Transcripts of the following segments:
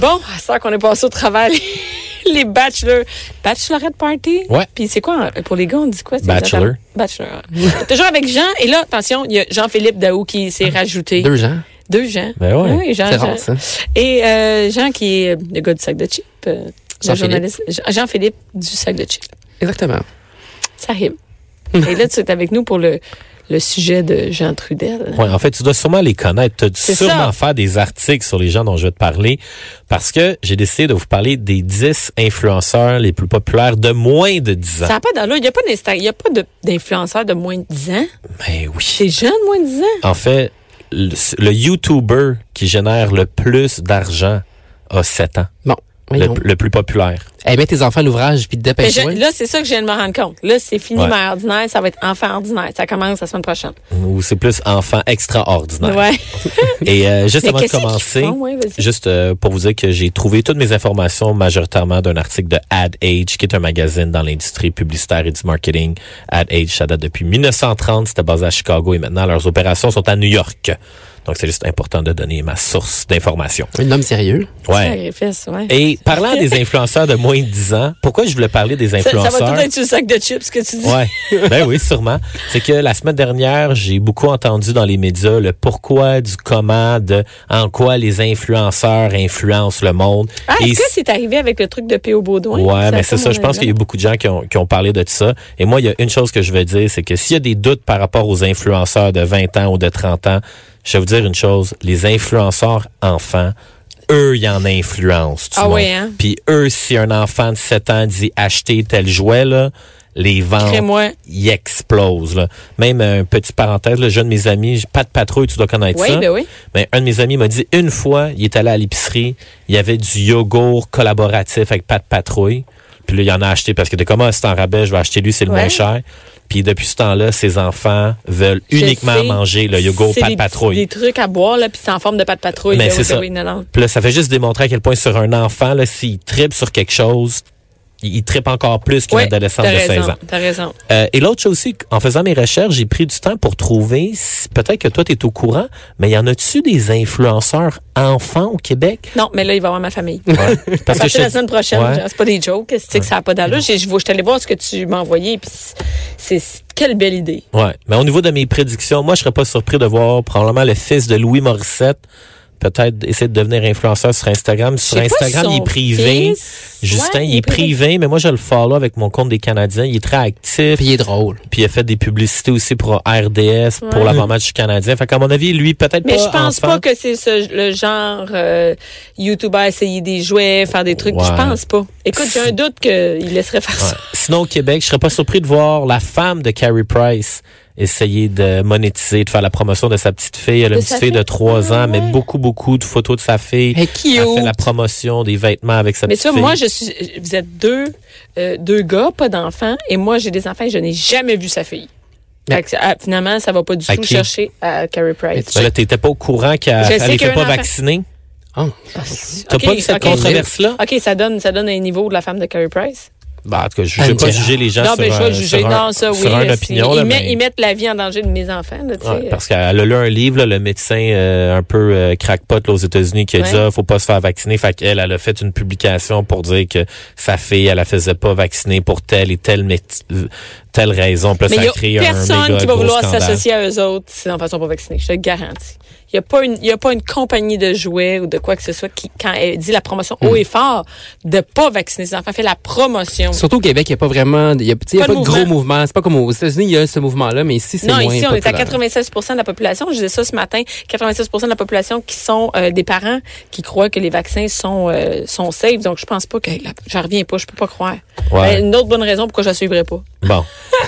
Bon, ça qu'on est passé au travail, les bachelors. Bachelorette party? Ouais. Puis c'est quoi, euh, pour les gars, on dit quoi? Bachelor. Bachelor. Toujours avec Jean. Et là, attention, il y a Jean-Philippe Daou qui s'est rajouté. Deux gens. Deux Jean. Ben ouais. Oui, Jean, Jean. rare, ça. Et euh, Jean qui est le gars du sac de chips. euh, Jean-Philippe. journaliste. Jean- Jean-Philippe du sac de chips. Exactement. Ça rime. Et là, tu es avec nous pour le, le sujet de Jean Trudel. Ouais, en fait, tu dois sûrement les connaître. Tu dois sûrement ça. faire des articles sur les gens dont je vais te parler parce que j'ai décidé de vous parler des 10 influenceurs les plus populaires de moins de 10 ans. Ça n'a pas d'allure. Il n'y a pas il y a pas d'influenceurs de moins de 10 ans. Ben oui. C'est jeune, moins de 10 ans. En fait, le, le YouTuber qui génère le plus d'argent a 7 ans. Bon, le plus populaire. Eh, mets tes enfants à l'ouvrage puis Mais je- dépêche-toi. là, c'est ça que je viens de me rendre compte. Là, c'est fini Ouais. mère ordinaire, ça va être enfant ordinaire. Ça commence la semaine prochaine. Ou c'est plus enfant extraordinaire. Ouais. Et euh, juste Mais avant de commencer, font? Ouais, vas-y. juste euh, pour vous dire que j'ai trouvé toutes mes informations majoritairement d'un article de Ad Age, qui est un magazine dans l'industrie publicitaire et du marketing. Ad Age, ça date depuis 1930, c'était basé à Chicago et maintenant leurs opérations sont à New York. Donc c'est juste important de donner ma source d'information. Un homme sérieux. Ouais. Et parlant des influenceurs de moins de 10 ans, pourquoi je voulais parler des ça, ça influenceurs? va tout être sur le sac de chips que tu dis. Ouais, ben oui, sûrement. C'est que la semaine dernière, j'ai beaucoup entendu dans les médias le pourquoi du comment de en quoi les influenceurs influencent le monde. Ah, Et est-ce que c'est arrivé avec le truc de P.O. Baudouin? Ouais, mais c'est ça. Je pense qu'il y a beaucoup de gens qui ont, qui ont parlé de ça. Et moi, il y a une chose que je veux dire, c'est que s'il y a des doutes par rapport aux influenceurs de 20 ans ou de 30 ans, je vais vous dire une chose. Les influenceurs enfants, eux, ils en influencent. tout Ah oui, hein? Puis eux, si un enfant de 7 ans dit acheter tel jouet, là, les ventes, ils explosent. Là. Même un petit parenthèse, le jeune de mes amis, pas de patrouille, tu dois connaître Oui, ça. ben oui. Mais un de mes amis m'a dit une fois, il est allé à l'épicerie, il y avait du yogourt collaboratif avec pas de patrouille. Puis là, il en a acheté parce que de comment c'est en rabais, je vais acheter lui, c'est le Ouais. moins cher. Puis depuis ce temps-là, ses enfants veulent Je uniquement sais. manger le yogourt pas de patrouille. Des trucs à boire, là, puis c'est en forme de pas de patrouille. Mais Ben c'est ça. ben. Puis là, ça fait juste démontrer à quel point sur un enfant, là, s'il tripe sur quelque chose, il, il tripe encore plus qu'un Ouais, adolescent t'as de 16 raison, ans. T'as raison. Euh, et l'autre chose aussi, en faisant mes recherches, j'ai pris du temps pour trouver, si- peut-être que toi, tu es au courant, mais y en a-tu des influenceurs enfants au Québec? Non, mais là, il va voir ma famille. Parce À que je la semaine prochaine, Ouais. c'est pas des jokes, c'est que ça n'a pas d'allure. Je je suis voir ce que tu m'as envoyé, puis c'est c'est- quelle belle idée. Ouais. Mais au niveau de mes prédictions, moi, je serais pas surpris de voir probablement le fils de Louis Morissette peut-être essayer de devenir influenceur sur Instagram. Sur Instagram, il est privé. fils- Justin, Ouais, il est privé, mais moi, je le follow avec mon compte des Canadiens. Il est très actif. Puis il est drôle. Puis il a fait des publicités aussi pour RDS, pour l'avant-match du Canadien. Fait qu'à mon avis, lui, peut-être Mais pas je pense enfant. pas que c'est ce- le genre euh, YouTuber à essayer des jouets, faire des trucs. Ouais. Je pense pas. Écoute, j'ai un doute qu'il laisserait faire ça. Sinon, au Québec, je serais pas surpris de voir la femme de Carrie Price essayer de monétiser, de faire la promotion de sa petite fille. Elle a une petite fille de fille? 3 Ah, ans, mais beaucoup, beaucoup de photos de sa fille. Hey, cute. Elle fait la promotion des vêtements avec sa Mais petite ça, fille. moi, je suis. Vous êtes deux, euh, deux gars, pas d'enfants, et moi, j'ai des enfants et je n'ai jamais vu sa fille. Mais- Fait que, ah, finalement, ça va pas du À tout qui? chercher à Carrie Price. Mais là, t'étais pas au courant qu'elle un pas enfant. vacciner? Ah. T'as pas vu cette controverse-là? OK, ça donne, ça donne un niveau de la femme de Carrie Price. Bah, en tout cas, je vais pas juger les gens non, sur, mais je vais un- juger. sur un- Non, ça, oui. sur une opinion. ils, là, met- mais- ils mettent la vie en danger de mes enfants, là. Ouais, parce qu'elle a lu un livre, là, le médecin euh, un peu euh, crackpot là, aux États-Unis qui a dit ah, faut pas se faire vacciner. Fait qu'elle, elle a fait une publication pour dire que sa fille, elle la faisait pas vacciner pour telle et euh, telle raison. Puis là, Mais ça créé un personne qui va vouloir s'associer à eux autres si en façon pas vaccinés. Je te le garantis. Il n'y a, pas une- il y a pas une compagnie de jouets ou de quoi que ce soit qui, quand elle dit la promotion Hmm. haut et fort, de pas vacciner ses enfants, fait la promotion. Surtout au Québec, il n'y a pas vraiment, il y a, y Pas pas, de gros mouvement. mouvements. C'est pas comme aux États-Unis, il y a ce mouvement-là, mais ici, c'est Non, moins ici, on est à populaire. 96 de la population. Je disais ça ce matin. 96 de la population qui sont euh, des parents qui croient que les vaccins sont euh, sont safe. Donc, je pense pas que... J'en reviens pas. Je peux pas croire. Ouais. Ben, une autre bonne raison pourquoi je la suivrai pas. Bon.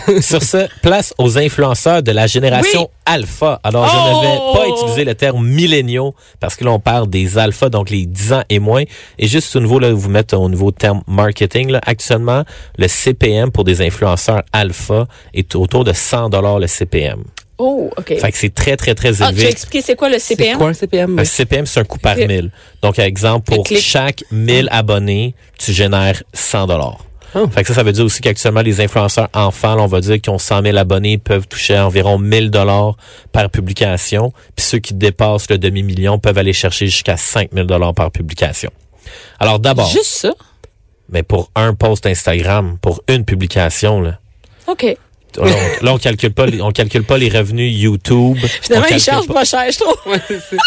Sur ce, place aux influenceurs de la génération Oui. alpha. Alors, je Oh! ne vais pas utiliser le terme milléniaux parce que là, on parle des alphas, donc les 10 ans et moins. Et juste au niveau, là, vous mettre au niveau terme marketing, là, actuellement, le CPM pour des influenceurs alpha est autour de 100 dollars le CPM. Oh, OK. Fait que c'est très, très, très Ah, tu as élevé. expliqué c'est quoi le C'est CPM? quoi un CPM? Un CPM, c'est un coût par. 1000. Donc, par exemple, pour chaque 1000 abonnés, tu génères 100 dollars. Oh. Fait que ça, ça veut dire aussi qu'actuellement, les influenceurs enfants, là, on va dire qui ont 100 000 abonnés, peuvent toucher environ 1000 dollars par publication. Puis ceux qui dépassent le demi-million peuvent aller chercher jusqu'à 5000 dollars par publication. Alors d'abord, Juste ça? mais pour un post Instagram, pour une publication, là, OK. là, on, là, on calcule pas, les- on calcule pas les revenus YouTube. Finalement, ils chargent pas- pas cher, je trouve.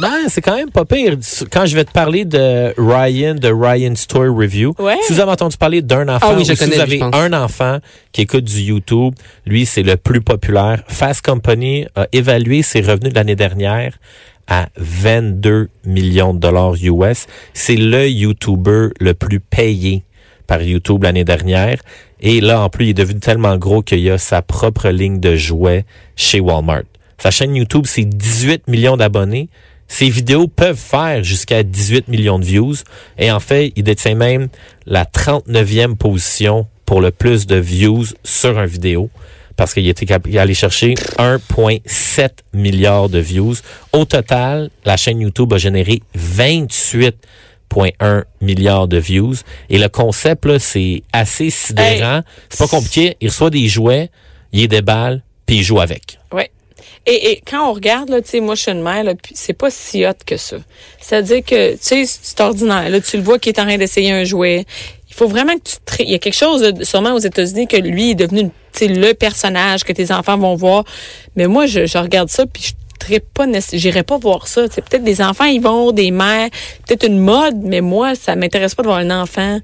Ben, c'est quand même pas pire. Quand je vais te parler de Ryan, de Ryan Story Review, Ouais. si vous avez entendu parler d'un enfant, Ah oui, je ou si vous avez un enfant qui écoute du YouTube, lui, c'est le plus populaire. Fast Company a évalué ses revenus de l'année dernière à 22 millions de dollars US. C'est le YouTuber le plus payé par YouTube l'année dernière. Et là, en plus, il est devenu tellement gros qu'il a sa propre ligne de jouets chez Walmart. Sa chaîne YouTube, c'est 18 millions d'abonnés. Ses vidéos peuvent faire jusqu'à 18 millions de views. Et en fait, il détient même la 39e position pour le plus de views sur un vidéo. Parce qu'il était allé chercher 1,7 milliard de views. Au total, la chaîne YouTube a généré 28,1 milliards de views. Et le concept, là, c'est assez sidérant. C'est pas compliqué. Il reçoit des jouets, il est déballe, puis il joue avec. Ouais. Et, et quand on regarde, là, tu sais, moi, je suis une mère, là, puis c'est pas si hot que ça. C'est-à-dire que, tu sais, c'est ordinaire. Là, tu le vois qu'il est en train d'essayer un jouet. Il faut vraiment que tu te... Il y a quelque chose, sûrement aux États-Unis, que lui est devenu, tu sais, le personnage que tes enfants vont voir. Mais moi, je, je regarde ça, puis je trippe pas, j'irai pas voir ça. C'est peut-être des enfants, ils vont, des mères, peut-être une mode, mais moi, ça m'intéresse pas de voir un enfant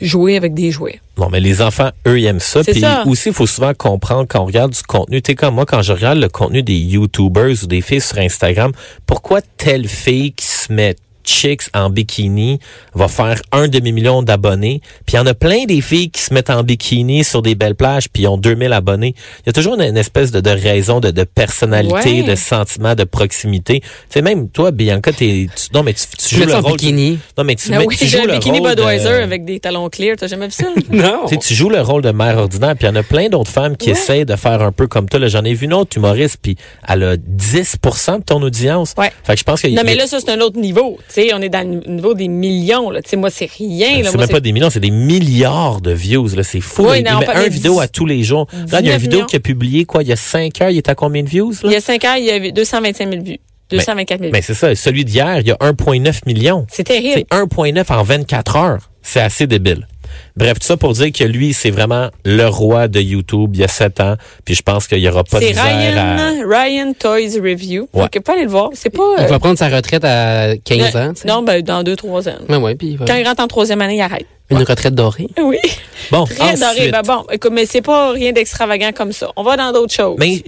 jouer avec des jouets. Non, mais les enfants, eux, ils aiment ça. Puis aussi, il faut souvent comprendre quand on regarde du contenu. Tu comme moi, quand je regarde le contenu des YouTubers ou des filles sur Instagram, pourquoi telle fille qui se met chicks en bikini va faire un demi-million d'abonnés. Puis il y en a plein des filles qui se mettent en bikini sur des belles plages puis ils ont 2000 abonnés. Il y a toujours une, une espèce de, de raison de, de personnalité, Ouais. de sentiment, de proximité. Tu sais, même toi, Bianca, t'es, tu, non, mais tu, joues le rôle... bikini? non, mais tu, mets- oui, tu j'ai joues le bikini rôle de- Budweiser avec des talons clear. T'as jamais vu ça? Non. tu sais, tu joues le rôle de mère ordinaire, puis il y en a plein d'autres femmes qui Ouais. essayent de faire un peu comme toi. Là, J'en ai vu une autre humoriste, puis elle a 10% de ton audience. Ouais. Fait que je pense que Non, mais là, ça, c'est un autre niveau. Tu sais, on est dans le niveau des millions, là. Moi, c'est rien, là. c'est même pas des millions, c'est des milliards de views. là. C'est fou. Oui, il non, met pas- un mais vidéo à tous les jours. Regarde, il y a une 19 vidéo qui a publié, quoi, il y a 5 heures, il est à combien de views? Là? Il y a 5 ans, il y avait 225 000 vues. 224 000 vues. Mais c'est ça, celui d'hier, il y a 1,9 million. C'est terrible. C'est 1,9 en 24 heures. C'est assez débile. Bref, tout ça pour dire que lui, c'est vraiment le roi de YouTube il y a 7 ans. Puis je pense qu'il y aura pas de C'est misère à... Ryan, Ryan Toys Review. Ouais. Que pas aller le voir. C'est pas. Il euh, va prendre sa retraite à 15 ans. non, ben, dans 2-3 ans. Ouais, ouais, puis va- Quand il rentre en troisième année, il arrête. Une retraite dorée. Oui. Bon, Très ensuite, doré. Ben bon, écoute, mais c'est pas rien d'extravagant comme ça. On va dans d'autres choses. Mais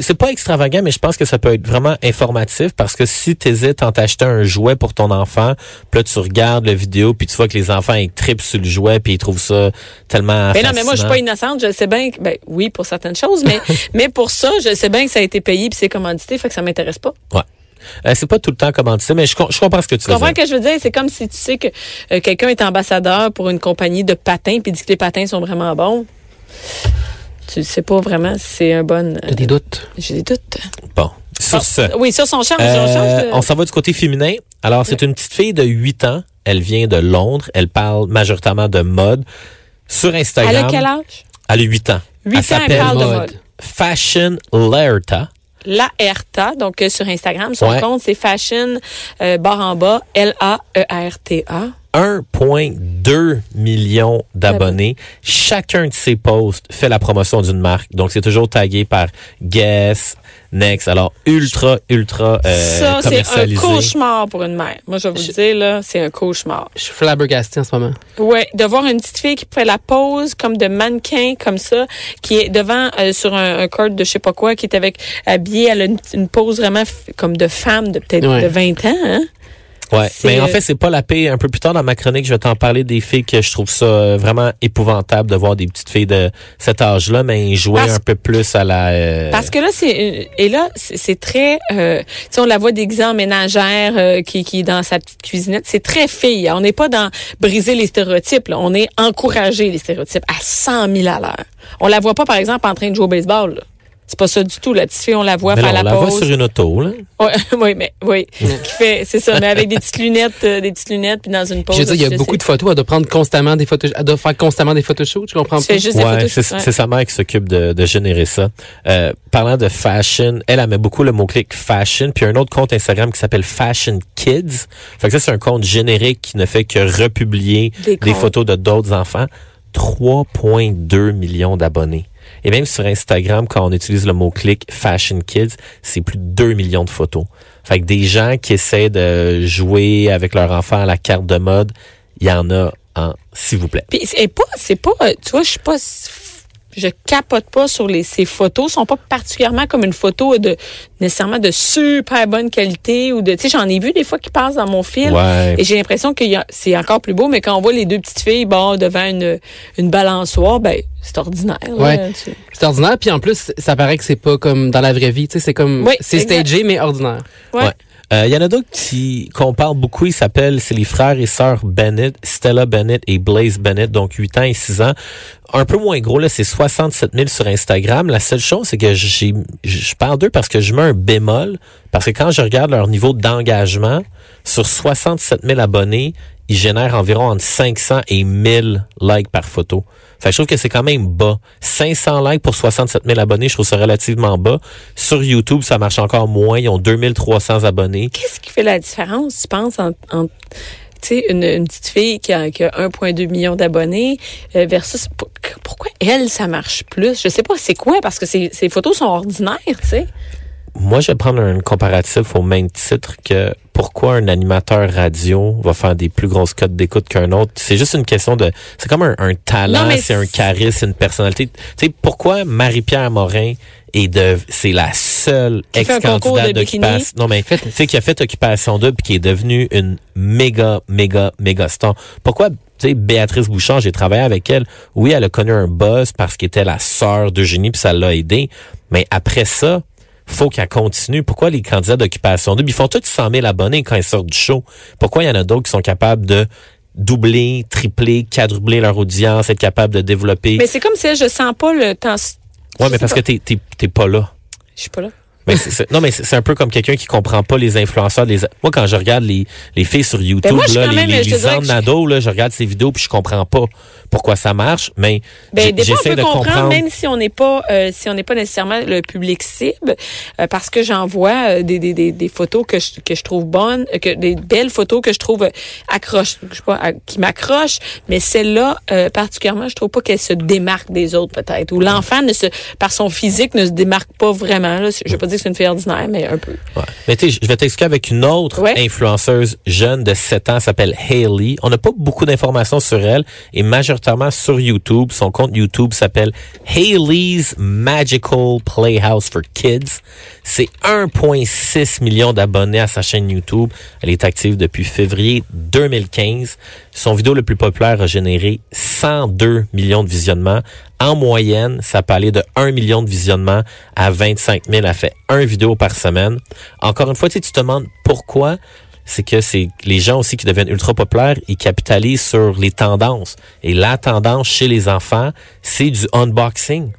c'est pas extravagant, mais je pense que ça peut être vraiment informatif parce que si tu hésites en t'acheter un jouet pour ton enfant, puis là tu regardes la vidéo, puis tu vois que les enfants ils tripent sur le jouet, puis ils trouvent ça tellement Ben non, mais moi, je suis pas innocente. Je sais bien que, ben oui, pour certaines choses, mais, mais pour ça, je sais bien que ça a été payé puis c'est commandité, fait que ça m'intéresse pas. Ouais. Euh, c'est pas tout le temps commandité, mais je, com- je comprends ce que tu Tu veux comprends dire. ce que je veux dire? C'est comme si tu sais que euh, quelqu'un est ambassadeur pour une compagnie de patins puis dit que les patins sont vraiment bons. Tu sais pas vraiment si c'est un bon. euh, T'as des doutes? J'ai des doutes. Bon, sur Ah, ce, Oui, sur son change. euh, on change de- on s'en va du côté féminin. Alors, c'est une petite fille de 8 ans. Elle vient de Londres. Elle parle majoritairement de mode. Sur Instagram, Elle a quel âge? elle a 8 ans. 8 ans, elle parle de mode. mode. Fashion Lerta. La Erta, donc euh, sur Instagram, son Ouais. compte c'est fashion euh, barre en bas L A E. 1,2 million d'abonnés. Chacun de ses posts fait la promotion d'une marque. Donc, c'est toujours tagué par Guess, Next. Alors, ultra, ultra euh, Ça c'est un cauchemar pour une mère. Moi je vais vous le dire là, c'est un cauchemar. Je suis flabbergasté en ce moment. Ouais, de voir une petite fille qui fait la pose comme de mannequin comme ça, qui est devant euh, sur un, un corde de je sais pas quoi, qui est avec habillée, elle a une, une pose vraiment comme de femme de peut-être Ouais. de 20 ans. Hein? Ouais, mais en euh, fait, c'est pas la paix. Un peu plus tard dans ma chronique, je vais t'en parler des filles que je trouve ça euh, vraiment épouvantable de voir des petites filles de cet âge-là, mais jouer Parce- un peu plus à la. euh, Parce que là, c'est une- et là, c'est très, euh, tu sais, on la voit déguisée en ménagère euh, qui, qui est dans sa petite cuisinette. C'est très fille. On n'est pas dans briser les stéréotypes. là. On est encourager les stéréotypes à 100 000 à l'heure. On la voit pas, par exemple, en train de jouer au baseball. là. C'est pas ça du tout. La petite fille, on la voit mais faire là, on la la voit sur une auto, là. Ouais, oui, mais oui, qui fait, c'est ça, mais avec des petites lunettes, euh, des petites lunettes, puis dans une pause. Je veux dire, il y a beaucoup sais. de photos. Elle doit prendre constamment des photos. Elle doit faire constamment des photoshoots. Je comprends Tu pas? juste des Ouais, c'est ouais. c'est sa mère qui s'occupe de, de générer ça. Euh, parlant de fashion, elle, elle met beaucoup le mot-clic fashion, puis un autre compte Instagram qui s'appelle Fashion Kids. Fait que ça, c'est un compte générique qui ne fait que republier Des des, photos de d'autres enfants. 3,2 millions d'abonnés. Et même sur Instagram, quand on utilise le mot-clic Fashion Kids, c'est plus de 2 millions de photos. Fait que des gens qui essaient de jouer avec leur enfant à la carte de mode, il y en a en s'il vous plaît. Puis c'est pas, c'est pas, euh, tu vois, je suis pas, je capote pas sur les, ces photos, sont pas particulièrement comme une photo de nécessairement de super bonne qualité ou de, tu sais, j'en ai vu des fois qui passent dans mon fil. Ouais. Et j'ai l'impression que c'est encore plus beau, mais quand on voit les deux petites filles, bon, devant une, une balançoire, ben, c'est ordinaire. Ouais. tu- C'est ordinaire. Puis en plus, ça paraît que c'est pas comme dans la vraie vie. Tu sais, c'est comme, Oui, c'est stagé, mais ordinaire. Ouais. Ouais. Euh, Il y en a d'autres qui qu'on parle beaucoup. Ils s'appellent, c'est les frères et sœurs Bennett, Stella Bennett et Blaze Bennett, donc 8 ans et 6 ans. Un peu moins gros, là, c'est 67 000 sur Instagram. La seule chose, c'est que j'ai, je parle d'eux parce que je mets un bémol, parce que quand je regarde leur niveau d'engagement, sur 67 000 abonnés, ils génèrent environ entre 500 et 1000 likes par photo. Fait que je trouve que c'est quand même bas. 500 likes pour 67 000 abonnés, je trouve ça relativement bas. Sur YouTube, ça marche encore moins. Ils ont 2300 abonnés. Qu'est-ce qui fait la différence, tu penses, entre, entre, tu sais, une, une petite fille qui a, qui a 1,2 million d'abonnés euh, versus pour- pourquoi elle, ça marche plus? Je sais pas, c'est quoi? Parce que ces, ces photos sont ordinaires, tu sais. Moi, je vais prendre un comparatif au même titre que pourquoi un animateur radio va faire des plus grosses cotes d'écoute qu'un autre? C'est juste une question de... C'est comme un, un talent, c'est un charisme, c'est une personnalité. Tu sais, pourquoi Marie-Pierre Morin est de... C'est la seule ex-candidate d'occupation... Non, mais tu sais, qui a fait Occupation Double qui est devenue une méga, méga, méga star. Pourquoi... Tu sais, Béatrice Bouchard, j'ai travaillé avec elle. Oui, elle a connu un buzz parce qu'elle était la sœur d'Eugénie puis ça l'a aidé. Mais après ça, faut qu'elle continue. Pourquoi les candidats d'occupation double, ils font tous 100 000 abonnés quand ils sortent du show? Pourquoi il y en a d'autres qui sont capables de doubler, tripler, quadrupler leur audience, être capables de développer? Mais c'est comme si je sens pas le temps. ouais, je mais parce pas. que t'es, t'es, t'es pas là. Je suis pas là. Mais c'est- c'est- non, mais c'est un peu comme quelqu'un qui comprend pas les influenceurs. Les, moi, quand je regarde les, les filles sur YouTube, Ben, moi, suis là, les, même, les je là, je regarde ces vidéos puis je comprends pas pourquoi ça marche, mais Ben, j'ai- des fois, on j'essaie peut de comprendre, comprendre. même si on n'est pas, euh, si on n'est pas nécessairement le public cible, euh, parce que j'en vois euh, des, des, des, des photos que je, que je trouve bonnes, euh, que des belles photos que je trouve euh, accroche, je sais pas, à- qui m'accrochent, mais celle-là, euh, particulièrement, je trouve pas qu'elle se démarque des autres, peut-être, ou l'enfant ne se, par son physique, ne se démarque pas vraiment. Là. Je veux pas dire que c'est une fille ordinaire, mais un peu. Ouais. Mais tu sais, je vais t'expliquer avec une autre Ouais. influenceuse jeune de 7 ans, elle s'appelle Hailey. On n'a pas beaucoup d'informations sur elle et majoritairement sur YouTube. Son compte YouTube s'appelle Hailey's Magical Playhouse for Kids. C'est 1,6 million d'abonnés à sa chaîne YouTube. Elle est active depuis février 2015. Son vidéo le plus populaire a généré 102 millions de visionnements. En moyenne, ça peut aller de 1 million de visionnements à 25 000. Elle fait un vidéo par semaine. Encore une fois, tu te demandes pourquoi. C'est que c'est les gens aussi qui deviennent ultra populaires, ils capitalisent sur les tendances. Et la tendance chez les enfants, c'est du unboxing.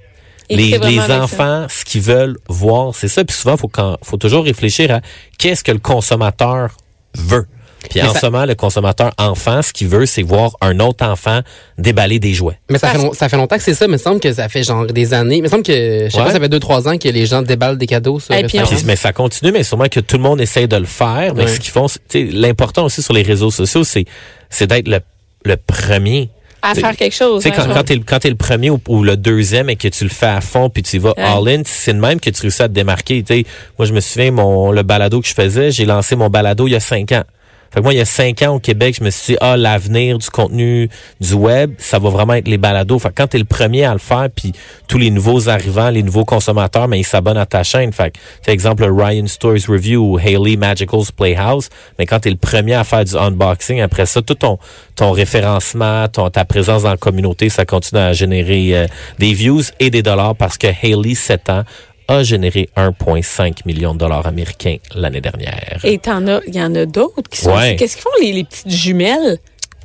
Et Les, ça. enfants, ce qu'ils veulent voir, c'est ça. Puis souvent, faut quand, faut toujours réfléchir à qu'est-ce que le consommateur veut. Puis Mais en ça- ce moment, le consommateur enfant, ce qu'il veut, c'est voir un autre enfant déballer des jouets. Mais ça fait, long- ça fait longtemps que c'est ça. Il me semble que ça fait genre des années. Il me semble que, je sais Ouais. pas, ça fait deux, trois ans que les gens déballent des cadeaux sur Et puis mais ça continue, mais sûrement que tout le monde essaie de le faire. Mais Ouais. ce qu'ils font, c'est- tu sais, l'important aussi sur les réseaux sociaux, c'est, c'est d'être le, le premier. À faire quelque chose. Tu sais, quand, quand t'es, le- quand t'es le premier ou, ou le deuxième et que tu le fais à fond puis tu y vas Ouais. all-in, c'est de même que tu réussis à te démarquer. Tu sais, moi, je me souviens, mon, le balado que je faisais, j'ai lancé mon balado il y a cinq ans. Fait que moi, il y a cinq ans au Québec, je me suis dit, ah, l'avenir du contenu du web, ça va vraiment être les balados. Fait que quand t'es le premier à le faire, puis tous les nouveaux arrivants, les nouveaux consommateurs, mais ils s'abonnent à ta chaîne. Fait que, exemple le Ryan Stories Review ou Haley Magical's Playhouse. Mais quand t'es le premier à faire du unboxing, après ça, tout ton, ton référencement, ton, ta présence dans la communauté, ça continue à générer euh, des views et des dollars parce que Haley, 7 ans, a généré 1,5 million de dollars américains l'année dernière. Et t'en as, il y en a d'autres qui sont. Ouais. Qu'est-ce qu'ils font les, les petites jumelles?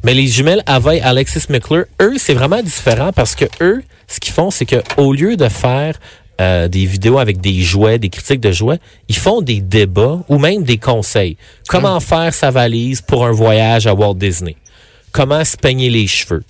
Mais les jumelles Ava et Alexis McClure, eux, c'est vraiment différent parce que eux, ce qu'ils font, c'est que au lieu de faire euh, des vidéos avec des jouets, des critiques de jouets, ils font des débats ou même des conseils. Comment faire sa valise pour un voyage à Walt Disney? Comment se peigner les cheveux?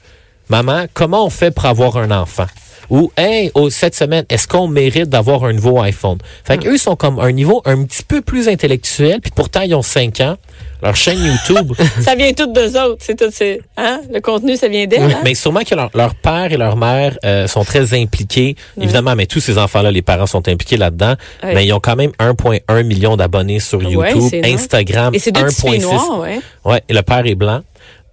Maman, comment on fait pour avoir un enfant? Ou, hey, oh, cette semaine, est-ce qu'on mérite d'avoir un nouveau iPhone? Fait qu'eux sont comme un niveau un petit peu plus intellectuel, puis pourtant, ils ont 5 ans. Leur chaîne YouTube, Ça vient tout d'eux autres. C'est tout, c'est, hein? Le contenu, ça vient d'elle. hein? mais sûrement que leur, leur père et leur mère euh, sont très impliqués. Évidemment, mais tous ces enfants-là, les parents sont impliqués là-dedans. Ouais. Mais ils ont quand même 1,1 million d'abonnés sur YouTube. Instagram, Et c'est deux petits filles 1,6. noires, ouais. Ouais, et le père est blanc.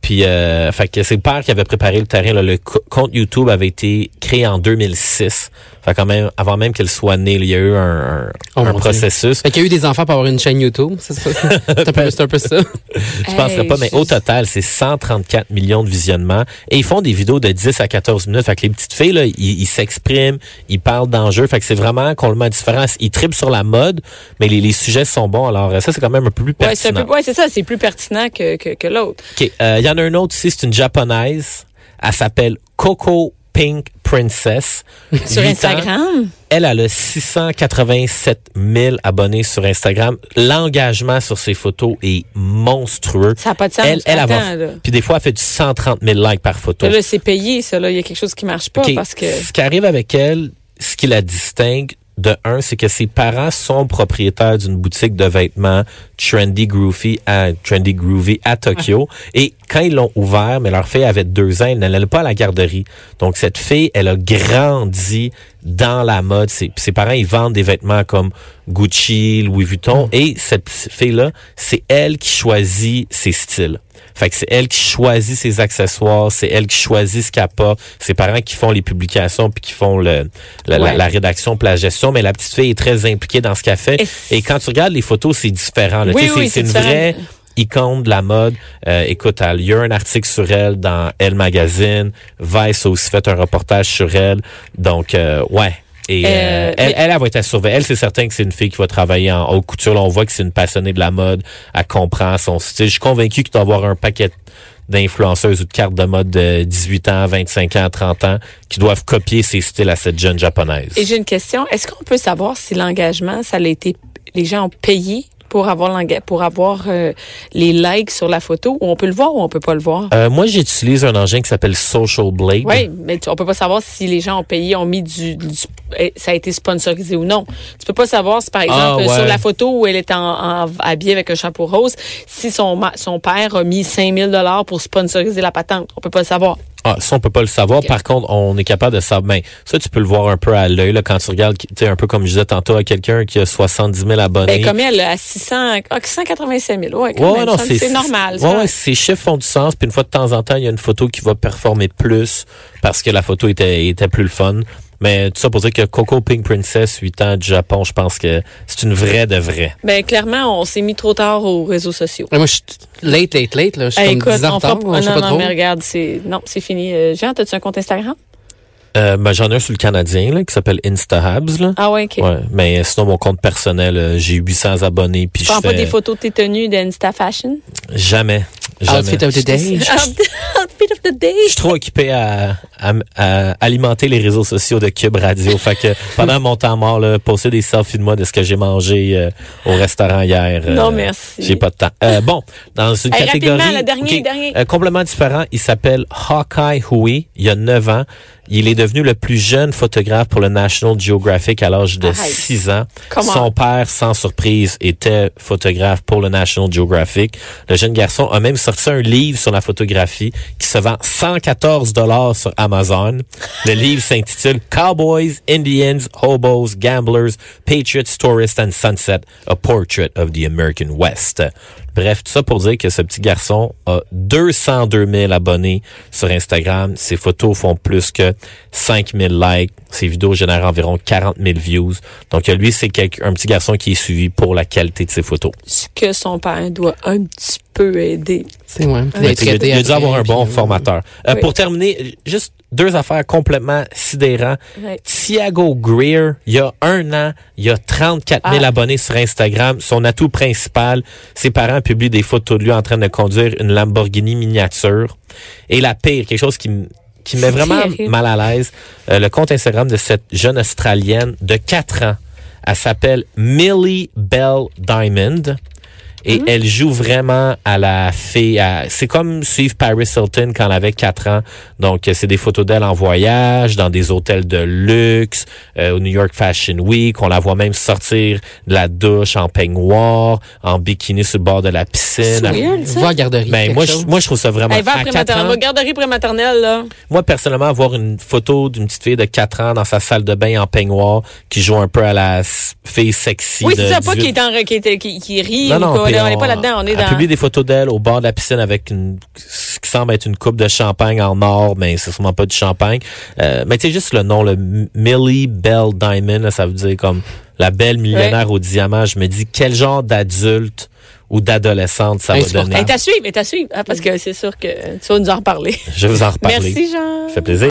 Puis, euh, fait que c'est le père qui avait préparé le terrain. Le co- compte YouTube avait été créé en 2006. Fait quand même, avant même qu'elle soit née, il y a eu un, un, Oh, un processus. Fait qu'il y a eu des enfants pour avoir une chaîne YouTube, c'est ça? c'est un, peu- c'est un peu ça? Je penserais Hey, pas, mais je- au total, c'est 134 millions de visionnements. Et ils font des vidéos de 10 à 14 minutes. Fait que les petites filles, là, ils s'expriment, ils parlent d'enjeux. Fait que c'est vraiment complètement différent. Ils tripent sur la mode, mais les, les sujets sont bons. Alors, ça, c'est quand même un peu plus Ouais, c'est un pertinent. ouais, c'est ça, c'est plus pertinent que, que, que l'autre. OK. Euh, Il y en a un autre ici, c'est une japonaise. Elle s'appelle Coco Pink Princess. Sur ans. Instagram? Elle, elle a 687 000 abonnés sur Instagram. L'engagement sur ses photos est monstrueux. Ça n'a pas de sens. Elle, elle, va-. Puis des fois, elle fait du 130 000 likes par photo. Là, c'est payé, ça. Là. Il y a quelque chose qui marche pas parce que. Ce qui arrive avec elle, ce qui la distingue, de un, c'est que ses parents sont propriétaires d'une boutique de vêtements Trendy Groovy à, Trendy Groovy à Tokyo. Et quand ils l'ont ouvert, mais leur fille avait deux ans, elle n'allait pas à la garderie. Donc, cette fille, elle a grandi dans la mode. Ses, ses parents, ils vendent des vêtements comme Gucci, Louis Vuitton. Et cette fille-là, c'est elle qui choisit ses styles. Fait que c'est elle qui choisit ses accessoires, c'est elle qui choisit ce qu'elle porte, ses parents qui font les publications puis qui font le, la, la- Ouais. la rédaction puis la gestion, mais la petite fille est très impliquée dans ce qu'elle fait. Et- Et, quand tu regardes les photos, c'est différent. Oui, oui, c'est une différent. vraie icône de la mode. Euh, écoute, il y a un article sur elle dans Elle Magazine. Vice a aussi fait un reportage sur elle. Donc, euh, ouais. Et euh, Euh, elle, mais- elle, elle va être à surveiller. Elle, c'est certain que c'est une fille qui va travailler en haute couture. Là, on voit que c'est une passionnée de la mode. Elle comprend son style. Je suis convaincu qu'il doit y avoir un paquet d'influenceuses ou de cartes de mode de 18 ans, 25 ans, 30 ans qui doivent copier ses styles à cette jeune japonaise. Et j'ai une question. Est-ce qu'on peut savoir si l'engagement, ça a été, les gens ont payé pour avoir l'enga- pour avoir euh, les likes sur la photo ou on peut le voir ou on peut pas le voir? Euh, moi, j'utilise un engin qui s'appelle Social Blade. Oui, mais tu- on peut pas savoir si les gens ont payé, ont mis du, du- eh, ça a été sponsorisé ou non. Tu peux pas savoir si par exemple Ah, ouais. sur la photo où elle est en, en- habillée avec un chapeau rose, si son père a mis 5000 dollars pour sponsoriser la patente. On peut pas le savoir. Ah, ça, on peut pas le savoir. Par contre, on est capable de savoir. Ben, ça, tu peux le voir un peu à l'œil, là, quand tu regardes, tu sais, un peu comme je disais tantôt à quelqu'un qui a 70 000 abonnés. Ben, comme elle, à 600, ah, 685 000. Ouais, Ouais, non, c'est normal. Ouais, ouais, ces chiffres font du sens. Puis une fois de temps en temps, il y a une photo qui va performer plus parce que la photo était, était plus le fun. Mais tout ça pour dire que Coco Pink Princess, 8 ans du Japon, je pense que c'est une vraie de vraie. Ben, clairement, on s'est mis trop tard aux réseaux sociaux. Ouais, moi, je suis late, late, late. Là. Je suis Hey, comme 10 ans on fera pas- je sais non, pas non, trop. mais regarde, c'est, non, c'est fini. Euh, Jean, as-tu un compte Instagram? Euh, ben, j'en ai un sur le Canadien, là, qui s'appelle Instahabs, là. Ah ouais, ok. Ouais, mais sinon, mon compte personnel, euh, j'ai 800 abonnés, puis Tu je prends pas des photos de tes tenues d'Insta Fashion? jamais, jamais. Outfit of the day. Outfit of the day. Je suis trop occupé à, à, à alimenter les réseaux sociaux de Cube Radio. fait que pendant mon temps mort, là, poster des selfies de moi de ce que j'ai mangé euh, au restaurant hier. euh, Non, merci. J'ai pas de temps. Euh, bon, dans une Hey, catégorie... rapidement, le dernier, dernier. euh, complètement différent, il s'appelle Hawkeye Hui. Il y a 9 ans. Il est devenu le plus jeune photographe pour le National Geographic à l'âge de Arrête. 6 ans. Comment? Son père, sans surprise, était photographe pour le National Geographic. Le jeune garçon a même sorti un livre sur la photographie qui se vend 114 dollars sur Amazon. Le livre s'intitule Cowboys, Indians, Hobos, Gamblers, Patriots, Tourists and Sunset, a Portrait of the American West. Bref, tout ça pour dire que ce petit garçon a 202 000 abonnés sur Instagram. Ses photos font plus que 5 000 likes. Ses vidéos génèrent environ 40 000 views. Donc, lui, c'est un petit garçon qui est suivi pour la qualité de ses photos. Ce que son père doit un petit peu aider. C'est ouais. Il a, dû avoir un bon formateur. Euh, Oui. Pour terminer, juste deux affaires complètement sidérantes. Ouais. Thiago Greer, il y a un an, il y a 34 000 Ah. abonnés sur Instagram. Son atout principal, ses parents publient des photos de lui en train de conduire une Lamborghini miniature. Et la pire, quelque chose qui me qui me met vraiment mal à l'aise, euh, le compte Instagram de cette jeune Australienne de 4 ans. Elle s'appelle Millie Bell Diamond. Et Hmm. elle joue vraiment à la fille. à- C'est comme suivre Paris Hilton quand elle avait 4 ans. Donc, euh, c'est des photos d'elle en voyage, dans des hôtels de luxe, euh, au New York Fashion Week. On la voit même sortir de la douche en peignoir, en bikini sur le bord de la piscine. Weird, ça. Va à garderie. Ben, moi, je, moi, je trouve ça vraiment... Elle va à après quatre ans- maternelle, garderie prématernelle, là. moi, personnellement, avoir une photo d'une petite fille de 4 ans dans sa salle de bain en peignoir qui joue un peu à la fille sexy Oui, c'est ça, pas 18. qui est en, qui, est- qui, qui rit Non, ou non, on n'est pas là-dedans, on est dans... publie des photos d'elle au bord de la piscine avec une, ce qui semble être une coupe de champagne en or, mais c'est sûrement pas du champagne. Euh, mais tu sais, juste le nom, le Millie Bell Diamond, là, ça veut dire comme la belle millionnaire au diamant. Je me dis, quel genre d'adulte ou d'adolescente ça va Insupportable. donner? Est à suivre, elle est à suivre. Ah, parce que c'est sûr que tu vas nous en reparler. Je vais vous en reparler. Merci, Jean. Ça fait plaisir.